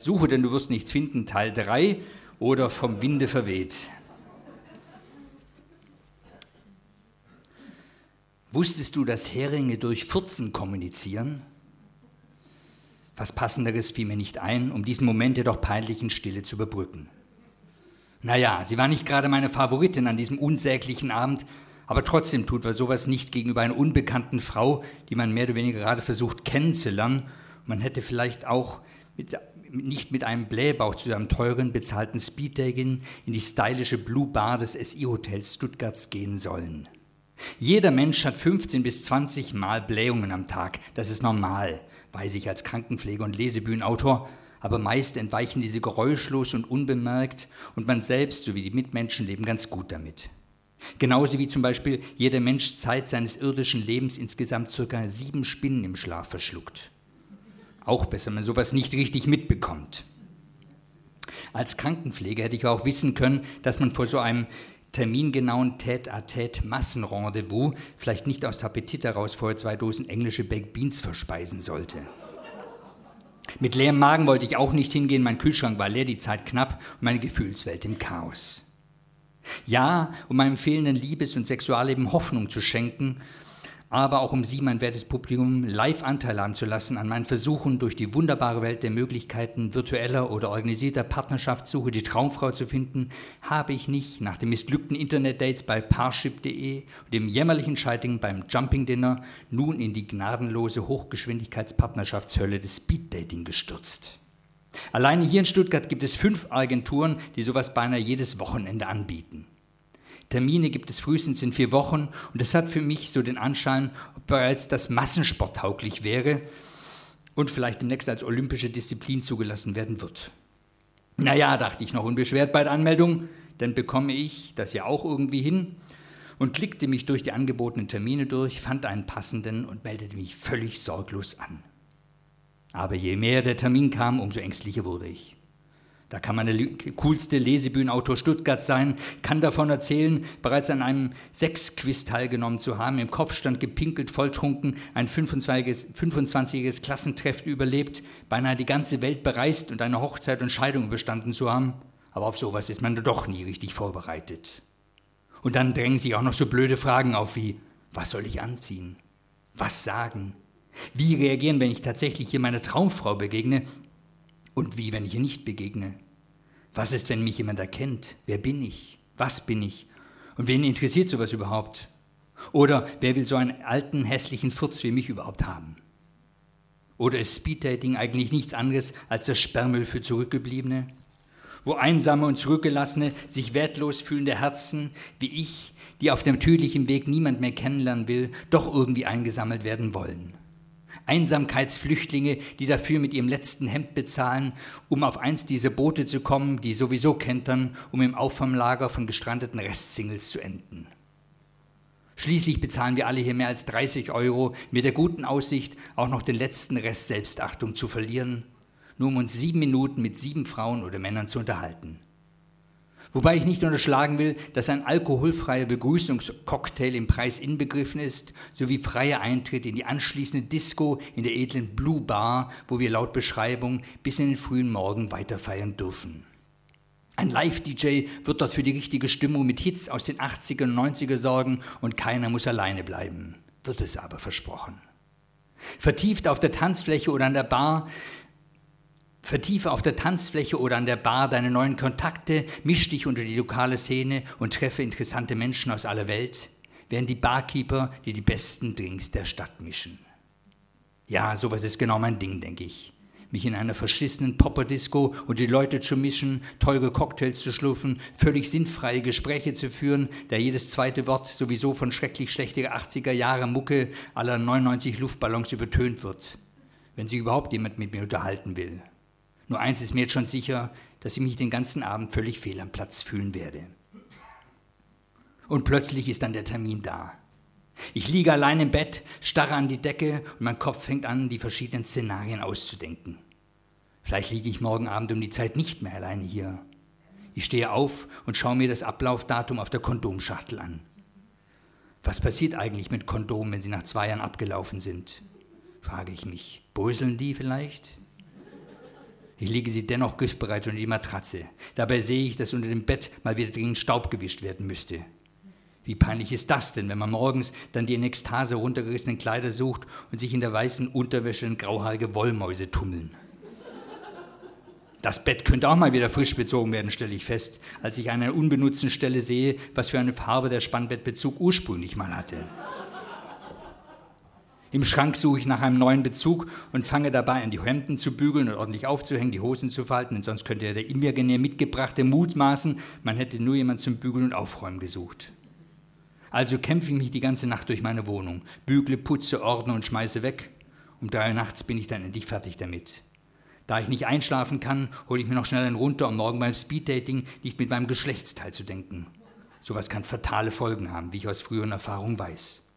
Suche, denn du wirst nichts finden, Teil 3 oder vom Winde verweht. Wusstest du, dass Heringe durch Furzen kommunizieren? Was Passenderes fiel mir nicht ein, um diesen Moment der doch peinlichen Stille zu überbrücken. Naja, sie war nicht gerade meine Favoritin an diesem unsäglichen Abend, aber trotzdem tut man sowas nicht gegenüber einer unbekannten Frau, die man mehr oder weniger gerade versucht kennenzulernen. Man hätte vielleicht auch mit nicht mit einem Blähbauch zu einem teuren, bezahlten Speeddating in die stylische Blue Bar des SI-Hotels Stuttgarts gehen sollen. Jeder Mensch hat 15 bis 20 Mal Blähungen am Tag. Das ist normal, weiß ich als Krankenpfleger und Lesebühnenautor. Aber meist entweichen diese geräuschlos und unbemerkt und man selbst sowie die Mitmenschen leben ganz gut damit. Genauso wie zum Beispiel jeder Mensch Zeit seines irdischen Lebens insgesamt circa sieben Spinnen im Schlaf verschluckt. Auch besser, wenn man sowas nicht richtig mitbekommt. Als Krankenpfleger hätte ich auch wissen können, dass man vor so einem termingenauen Tête-à-Tête-Massenrendezvous vielleicht nicht aus Appetit heraus vorher zwei Dosen englische Baked Beans verspeisen sollte. Mit leerem Magen wollte ich auch nicht hingehen, mein Kühlschrank war leer, die Zeit knapp und meine Gefühlswelt im Chaos. Ja, um meinem fehlenden Liebes- und Sexualleben Hoffnung zu schenken, aber auch um Sie, mein wertes Publikum, live Anteil haben zu lassen an meinen Versuchen, durch die wunderbare Welt der Möglichkeiten virtueller oder organisierter Partnerschaftssuche die Traumfrau zu finden, habe ich nicht nach den missglückten Internetdates bei Parship.de und dem jämmerlichen Scheitern beim Jumping Dinner nun in die gnadenlose Hochgeschwindigkeitspartnerschaftshölle des Speeddating gestürzt. Alleine hier in Stuttgart gibt es fünf Agenturen, die sowas beinahe jedes Wochenende anbieten. Termine gibt es frühestens in vier Wochen und es hat für mich so den Anschein, ob bereits das Massensport tauglich wäre und vielleicht demnächst als olympische Disziplin zugelassen werden wird. Naja, dachte ich noch unbeschwert bei der Anmeldung, dann bekomme ich das ja auch irgendwie hin und klickte mich durch die angebotenen Termine durch, fand einen passenden und meldete mich völlig sorglos an. Aber je mehr der Termin kam, umso ängstlicher wurde ich. Da kann man der coolste Lesebühnenautor Stuttgart sein, kann davon erzählen, bereits an einem Sechsquiz teilgenommen zu haben, im Kopfstand gepinkelt, volltrunken, ein 25-jähriges 25 Klassentreffen überlebt, beinahe die ganze Welt bereist und eine Hochzeit und Scheidung überstanden zu haben. Aber auf sowas ist man doch nie richtig vorbereitet. Und dann drängen sich auch noch so blöde Fragen auf wie, was soll ich anziehen? Was sagen? Wie reagieren, wenn ich tatsächlich hier meiner Traumfrau begegne und wie, wenn ich ihr nicht begegne? Was ist, wenn mich jemand erkennt? Wer bin ich? Was bin ich? Und wen interessiert sowas überhaupt? Oder wer will so einen alten, hässlichen Furz wie mich überhaupt haben? Oder ist Speeddating eigentlich nichts anderes als das Sperrmüll für Zurückgebliebene? Wo einsame und zurückgelassene, sich wertlos fühlende Herzen wie ich, die auf dem natürlichen Weg niemand mehr kennenlernen will, doch irgendwie eingesammelt werden wollen. Einsamkeitsflüchtlinge, die dafür mit ihrem letzten Hemd bezahlen, um auf eins dieser Boote zu kommen, die sowieso kentern, um im Auffanglager von gestrandeten Restsingles zu enden. Schließlich bezahlen wir alle hier mehr als 30 Euro mit der guten Aussicht, auch noch den letzten Rest Selbstachtung zu verlieren, nur um uns sieben Minuten mit sieben Frauen oder Männern zu unterhalten. Wobei ich nicht unterschlagen will, dass ein alkoholfreier Begrüßungscocktail im Preis inbegriffen ist, sowie freier Eintritt in die anschließende Disco in der edlen Blue Bar, wo wir laut Beschreibung bis in den frühen Morgen weiterfeiern dürfen. Ein Live-DJ wird dort für die richtige Stimmung mit Hits aus den 80er und 90er sorgen und keiner muss alleine bleiben. Wird es aber versprochen. Vertieft auf der Tanzfläche oder an der Bar Vertiefe auf der Tanzfläche oder an der Bar deine neuen Kontakte, misch dich unter die lokale Szene und treffe interessante Menschen aus aller Welt, während die Barkeeper dir die besten Drinks der Stadt mischen. Ja, sowas ist genau mein Ding, denke ich. Mich in einer verschissenen Popperdisco und die Leute zu mischen, teure Cocktails zu schlürfen, völlig sinnfreie Gespräche zu führen, da jedes zweite Wort sowieso von schrecklich schlechter 80er Jahre Mucke aller 99 Luftballons übertönt wird, wenn sich überhaupt jemand mit mir unterhalten will. Nur eins ist mir jetzt schon sicher, dass ich mich den ganzen Abend völlig fehl am Platz fühlen werde. Und plötzlich ist dann der Termin da. Ich liege allein im Bett, starre an die Decke und mein Kopf fängt an, die verschiedenen Szenarien auszudenken. Vielleicht liege ich morgen Abend um die Zeit nicht mehr alleine hier. Ich stehe auf und schaue mir das Ablaufdatum auf der Kondomschachtel an. Was passiert eigentlich mit Kondomen, wenn sie nach zwei Jahren abgelaufen sind? Frage ich mich. Bröseln die vielleicht? Ich lege sie dennoch griffbereit unter die Matratze. Dabei sehe ich, dass unter dem Bett mal wieder dringend Staub gewischt werden müsste. Wie peinlich ist das denn, wenn man morgens dann die in Ekstase runtergerissenen Kleider sucht und sich in der weißen Unterwäsche in grauhaarige Wollmäuse tummeln? Das Bett könnte auch mal wieder frisch bezogen werden, stelle ich fest, als ich an einer unbenutzten Stelle sehe, was für eine Farbe der Spannbettbezug ursprünglich mal hatte. Im Schrank suche ich nach einem neuen Bezug und fange dabei an, die Hemden zu bügeln und ordentlich aufzuhängen, die Hosen zu falten, denn sonst könnte der imaginär mitgebrachte mutmaßen, man hätte nur jemand zum Bügeln und Aufräumen gesucht. Also kämpfe ich mich die ganze Nacht durch meine Wohnung, bügle, putze, ordne und schmeiße weg. Um drei Uhr nachts bin ich dann endlich fertig damit. Da ich nicht einschlafen kann, hole ich mir noch schnell einen runter, um morgen beim Speeddating nicht mit meinem Geschlechtsteil zu denken. Sowas kann fatale Folgen haben, wie ich aus früheren Erfahrungen weiß.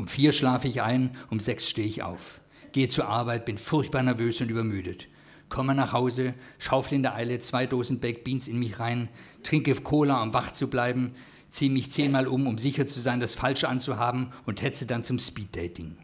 Um vier schlafe ich ein, um sechs stehe ich auf. Gehe zur Arbeit, bin furchtbar nervös und übermüdet. Komme nach Hause, schaufle in der Eile zwei Dosen Baked Beans in mich rein, trinke Cola, um wach zu bleiben, ziehe mich zehnmal um, um sicher zu sein, das Falsche anzuhaben und hetze dann zum Speeddating.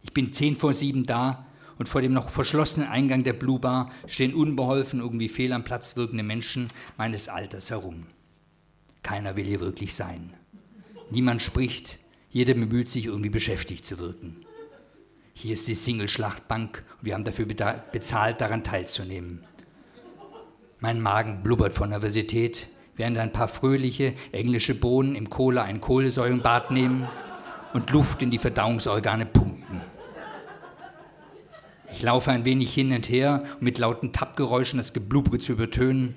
Ich bin zehn vor sieben da und vor dem noch verschlossenen Eingang der Blue Bar stehen unbeholfen, irgendwie fehl am Platz wirkende Menschen meines Alters herum. Keiner will hier wirklich sein. Niemand spricht, jeder bemüht sich, irgendwie beschäftigt zu wirken. Hier ist die Single-Schlachtbank und wir haben dafür bezahlt, daran teilzunehmen. Mein Magen blubbert vor Nervosität, während ein paar fröhliche englische Bohnen im Cola ein Kohlensäurenbad nehmen und Luft in die Verdauungsorgane pumpen. Ich laufe ein wenig hin und her, um mit lauten Tappgeräuschen das Geblubbere zu übertönen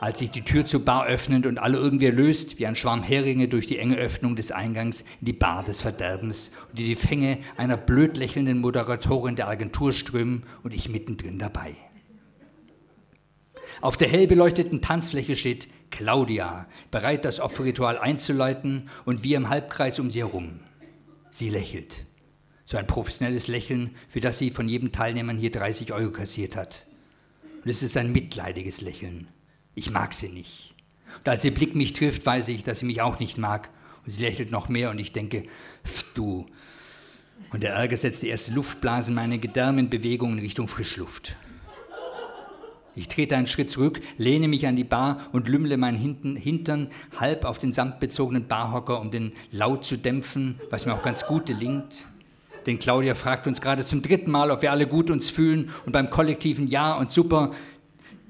als sich die Tür zur Bar öffnet und alle irgendwie löst, wie ein Schwarm Heringe durch die enge Öffnung des Eingangs in die Bar des Verderbens und die die Fänge einer blöd lächelnden Moderatorin der Agentur strömen und ich mittendrin dabei. Auf der hell beleuchteten Tanzfläche steht Claudia, bereit, das Opferritual einzuleiten und wir im Halbkreis um sie herum. Sie lächelt. So ein professionelles Lächeln, für das sie von jedem Teilnehmer hier 30 Euro kassiert hat. Und es ist ein mitleidiges Lächeln. Ich mag sie nicht. Und als ihr Blick mich trifft, weiß ich, dass sie mich auch nicht mag. Und sie lächelt noch mehr und ich denke, pff, du. Und der Ärger setzt die erste Luftblase in meine Gedärme in Bewegung in Richtung Frischluft. Ich trete einen Schritt zurück, lehne mich an die Bar und lümmle meinen Hintern halb auf den samtbezogenen Barhocker, um den Laut zu dämpfen, was mir auch ganz gut gelingt. Denn Claudia fragt uns gerade zum dritten Mal, ob wir alle gut uns fühlen und beim kollektiven Ja und Super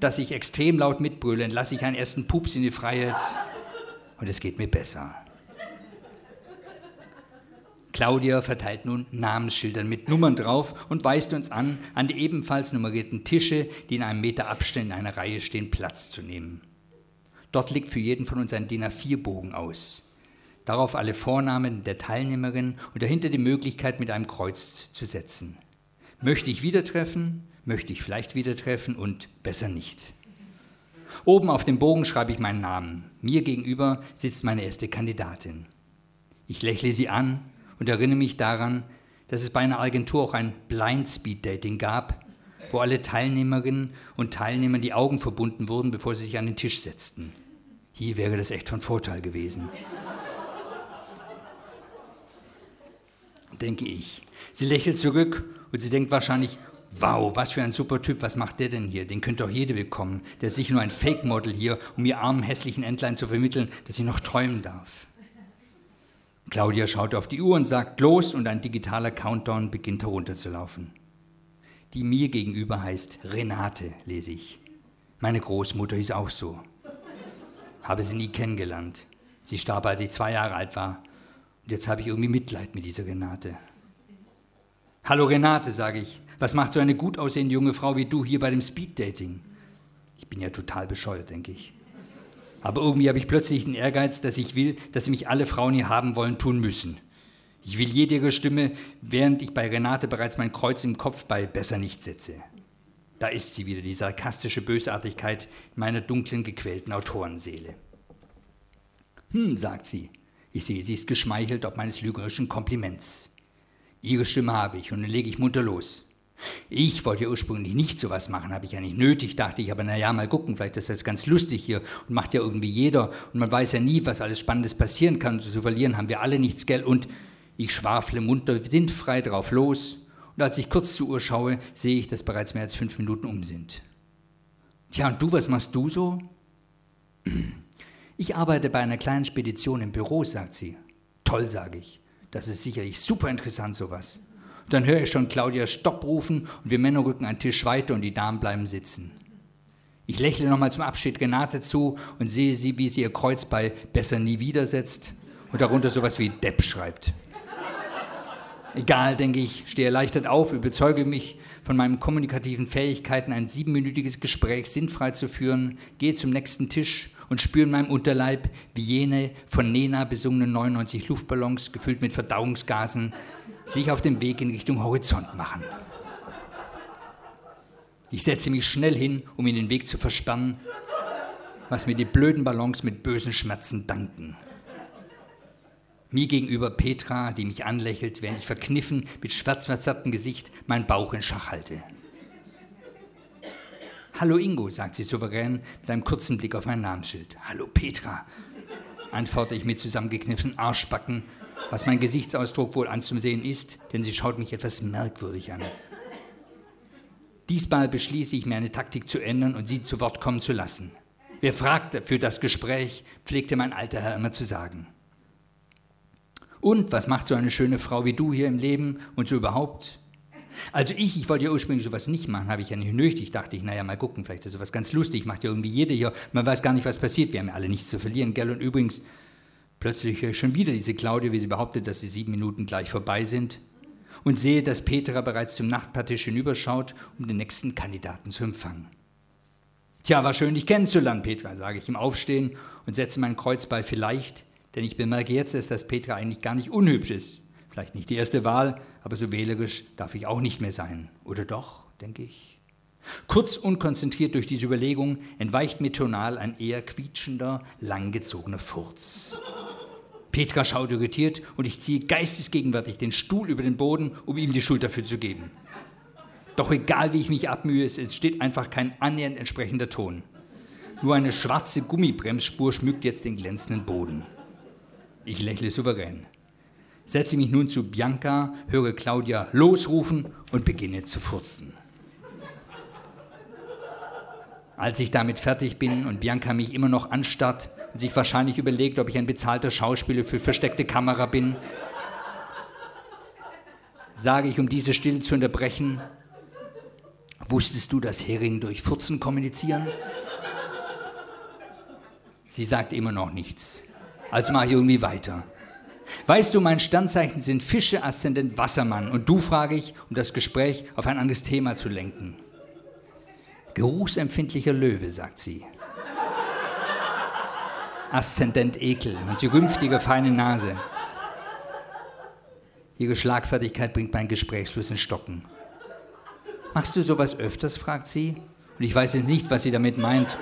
dass ich extrem laut mitbrülle, entlasse ich einen ersten Pups in die Freiheit und es geht mir besser. Claudia verteilt nun Namensschildern mit Nummern drauf und weist uns an, an die ebenfalls nummerierten Tische, die in einem Meter Abstand in einer Reihe stehen, Platz zu nehmen. Dort liegt für jeden von uns ein DIN A4-Bogen aus. Darauf alle Vornamen der Teilnehmerin und dahinter die Möglichkeit, mit einem Kreuz zu setzen. Möchte ich wieder treffen? möchte ich vielleicht wieder treffen und besser nicht. Oben auf dem Bogen schreibe ich meinen Namen. Mir gegenüber sitzt meine erste Kandidatin. Ich lächle sie an und erinnere mich daran, dass es bei einer Agentur auch ein Blind Speed Dating gab, wo alle Teilnehmerinnen und Teilnehmer die Augen verbunden wurden, bevor sie sich an den Tisch setzten. Hier wäre das echt von Vorteil gewesen. Denke ich. Sie lächelt zurück und sie denkt wahrscheinlich, wow, was für ein super Typ, was macht der denn hier? Den könnte doch jede bekommen. Der ist sicher nur ein Fake-Model hier, um ihr armen, hässlichen Entlein zu vermitteln, dass sie noch träumen darf. Claudia schaut auf die Uhr und sagt los und ein digitaler Countdown beginnt herunterzulaufen. Die mir gegenüber heißt Renate, lese ich. Meine Großmutter ist auch so. Habe sie nie kennengelernt. Sie starb, als ich zwei Jahre alt war. Und jetzt habe ich irgendwie Mitleid mit dieser Renate. Hallo Renate, sage ich. Was macht so eine gut aussehende junge Frau wie du hier bei dem Speeddating? Ich bin ja total bescheuert, denke ich. Aber irgendwie habe ich plötzlich den Ehrgeiz, dass ich will, dass mich alle Frauen hier haben wollen, tun müssen. Ich will jede ihre Stimme, während ich bei Renate bereits mein Kreuz im Kopf bei Besser nicht setze. Da ist sie wieder, die sarkastische Bösartigkeit meiner dunklen, gequälten Autorenseele. Hm, sagt sie. Ich sehe, sie ist geschmeichelt ob meines lügerischen Kompliments. Ihre Stimme habe ich und dann lege ich munter los. Ich wollte ja ursprünglich nicht sowas machen, habe ich ja nicht nötig, dachte ich, aber naja, mal gucken, vielleicht ist das ganz lustig hier und macht ja irgendwie jeder und man weiß ja nie, was alles Spannendes passieren kann. Zu verlieren haben wir alle nichts, gell? Und ich schwafle munter, sintfrei drauf los Und als ich kurz zur Uhr schaue, sehe ich, dass bereits mehr als fünf Minuten um sind. Tja, und du, was machst du so? Ich arbeite bei einer kleinen Spedition im Büro, sagt sie. Toll, sage ich. Das ist sicherlich super interessant, sowas. Dann höre ich schon Claudia Stopp rufen und wir Männer rücken einen Tisch weiter und die Damen bleiben sitzen. Ich lächle nochmal zum Abschied Renate zu und sehe sie, wie sie ihr Kreuz bei Besser nie wieder setzt und darunter sowas wie Depp schreibt. Egal, denke ich, stehe erleichtert auf, überzeuge mich von meinen kommunikativen Fähigkeiten, ein siebenminütiges Gespräch sinnfrei zu führen, gehe zum nächsten Tisch und spüre in meinem Unterleib, wie jene von Nena besungenen 99 Luftballons, gefüllt mit Verdauungsgasen, sich auf den Weg in Richtung Horizont machen. Ich setze mich schnell hin, um ihnen den Weg zu versperren, was mir die blöden Ballons mit bösen Schmerzen danken. Mir gegenüber Petra, die mich anlächelt, während ich verkniffen mit schwarzverzerrtem Gesicht meinen Bauch in Schach halte. Hallo Ingo, sagt sie souverän mit einem kurzen Blick auf mein Namensschild. Hallo Petra, antworte ich mit zusammengekniffenen Arschbacken, was mein Gesichtsausdruck wohl anzusehen ist, denn sie schaut mich etwas merkwürdig an. Diesmal beschließe ich mir eine Taktik zu ändern und sie zu Wort kommen zu lassen. Wer fragt für das Gespräch, pflegte mein alter Herr immer zu sagen. Und was macht so eine schöne Frau wie du hier im Leben und so überhaupt? Also ich, ich wollte ja ursprünglich sowas nicht machen, habe ich ja nicht nötig. Dachte ich, naja, mal gucken, vielleicht ist sowas ganz lustig, macht ja irgendwie jeder hier. Man weiß gar nicht, was passiert. Wir haben ja alle nichts zu verlieren, gell? Und übrigens, plötzlich höre ich schon wieder diese Claudia, wie sie behauptet, dass die sieben Minuten gleich vorbei sind. Und sehe, dass Petra bereits zum Nachtpartisch hinüberschaut, um den nächsten Kandidaten zu empfangen. Tja, war schön, dich kennenzulernen, Petra, sage ich im Aufstehen und setze mein Kreuz bei vielleicht, denn ich bemerke jetzt dass Petra eigentlich gar nicht unhübsch ist. Vielleicht nicht die erste Wahl, aber so wählerisch darf ich auch nicht mehr sein. Oder doch, denke ich. Kurz und konzentriert durch diese Überlegung entweicht mir tonal ein eher quietschender, langgezogener Furz. Petra schaut irritiert und ich ziehe geistesgegenwärtig den Stuhl über den Boden, um ihm die Schuld dafür zu geben. Doch egal wie ich mich abmühe, es entsteht einfach kein annähernd entsprechender Ton. Nur eine schwarze Gummibremsspur schmückt jetzt den glänzenden Boden. Ich lächle souverän setze mich nun zu Bianca, höre Claudia losrufen und beginne zu furzen. Als ich damit fertig bin und Bianca mich immer noch anstarrt und sich wahrscheinlich überlegt, ob ich ein bezahlter Schauspieler für versteckte Kamera bin, sage ich, um diese Stille zu unterbrechen, wusstest du, dass Hering durch Furzen kommunizieren? Sie sagt immer noch nichts. Also mache ich irgendwie weiter. Weißt du, mein Standzeichen sind Fische, Aszendent Wassermann. Und du frage ich, um das Gespräch auf ein anderes Thema zu lenken. Geruchsempfindlicher Löwe, sagt sie. Aszendent Ekel und sie rümpft ihre feine Nase. Ihre Schlagfertigkeit bringt meinen Gesprächsfluss in Stocken. Machst du sowas öfters? fragt sie. Und ich weiß jetzt nicht, was sie damit meint.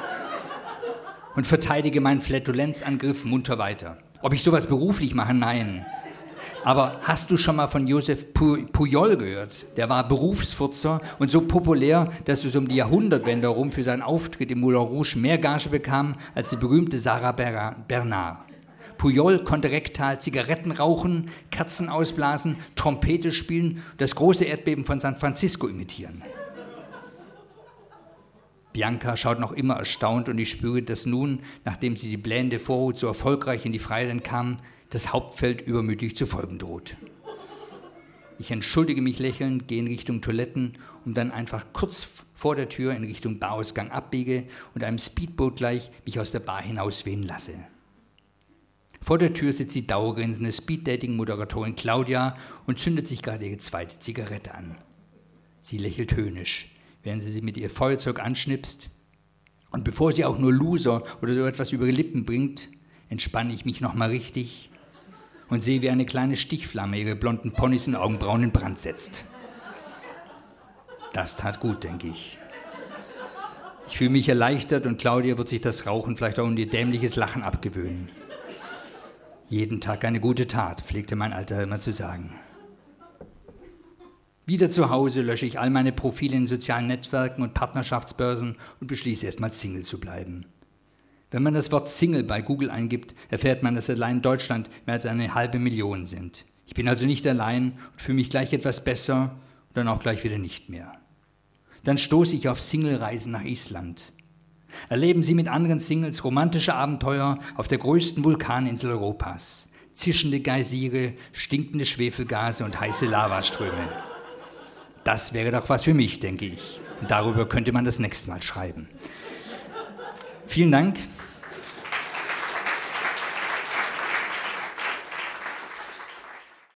Und verteidige meinen Flatulenzangriff munter weiter. Ob ich sowas beruflich mache? Nein. Aber hast du schon mal von Josef Pujol gehört? Der war Berufsfurzer und so populär, dass so um die Jahrhundertwende herum für seinen Auftritt im Moulin Rouge mehr Gage bekam als die berühmte Sarah Bernard. Pujol konnte rektal Zigaretten rauchen, Kerzen ausblasen, Trompete spielen, das große Erdbeben von San Francisco imitieren. Bianca schaut noch immer erstaunt und ich spüre, dass nun, nachdem sie die blendende Vorhut so erfolgreich in die Freiheit kam, das Hauptfeld übermütig zu folgen droht. Ich entschuldige mich lächelnd, gehe in Richtung Toiletten und dann einfach kurz vor der Tür in Richtung Barausgang abbiege und einem Speedboot gleich mich aus der Bar hinauswehen lasse. Vor der Tür sitzt die dauergrinsende Speeddating-Moderatorin Claudia und zündet sich gerade ihre zweite Zigarette an. Sie lächelt höhnisch während sie sie mit ihr Feuerzeug anschnipst. Und bevor sie auch nur Loser oder so etwas über ihre Lippen bringt, entspanne ich mich nochmal richtig und sehe, wie eine kleine Stichflamme ihre blonden Ponys und Augenbrauen in Brand setzt. Das tat gut, denke ich. Ich fühle mich erleichtert und Claudia wird sich das Rauchen vielleicht auch in ihr dämliches Lachen abgewöhnen. Jeden Tag eine gute Tat, pflegte mein Alter immer zu sagen. Wieder zu Hause lösche ich all meine Profile in sozialen Netzwerken und Partnerschaftsbörsen und beschließe erstmal Single zu bleiben. Wenn man das Wort Single bei Google eingibt, erfährt man, dass allein in Deutschland mehr als eine halbe Million sind. Ich bin also nicht allein und fühle mich gleich etwas besser dann auch gleich wieder nicht mehr. Dann stoße ich auf Singlereisen nach Island. Erleben Sie mit anderen Singles romantische Abenteuer auf der größten Vulkaninsel Europas. Zischende Geysire, stinkende Schwefelgase und heiße Lavaströme. Das wäre doch was für mich, denke ich. Darüber könnte man das nächste Mal schreiben. Vielen Dank.